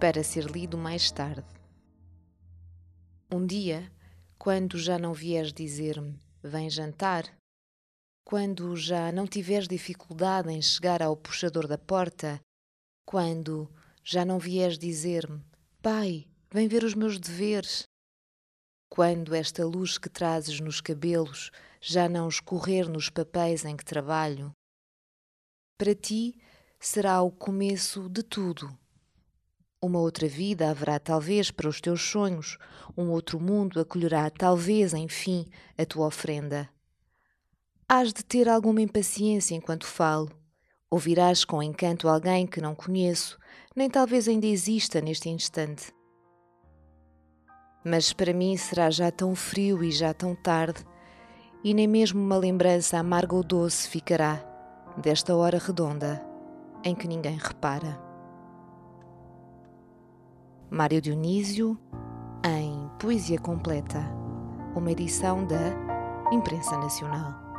para ser lido mais tarde. Um dia, quando já não vieres dizer-me, vem jantar, quando já não tiveres dificuldade em chegar ao puxador da porta, quando já não vieres dizer-me, pai, vem ver os meus deveres, quando esta luz que trazes nos cabelos já não escorrer nos papéis em que trabalho, para ti será o começo de tudo. Uma outra vida haverá talvez para os teus sonhos, um outro mundo acolherá talvez, enfim, a tua ofrenda. Hás de ter alguma impaciência enquanto falo. Ouvirás com encanto alguém que não conheço, nem talvez ainda exista neste instante. Mas para mim será já tão frio e já tão tarde, e nem mesmo uma lembrança amarga ou doce ficará desta hora redonda em que ninguém repara. Mário Dionísio, em Poesia Completa, uma edição da Imprensa Nacional.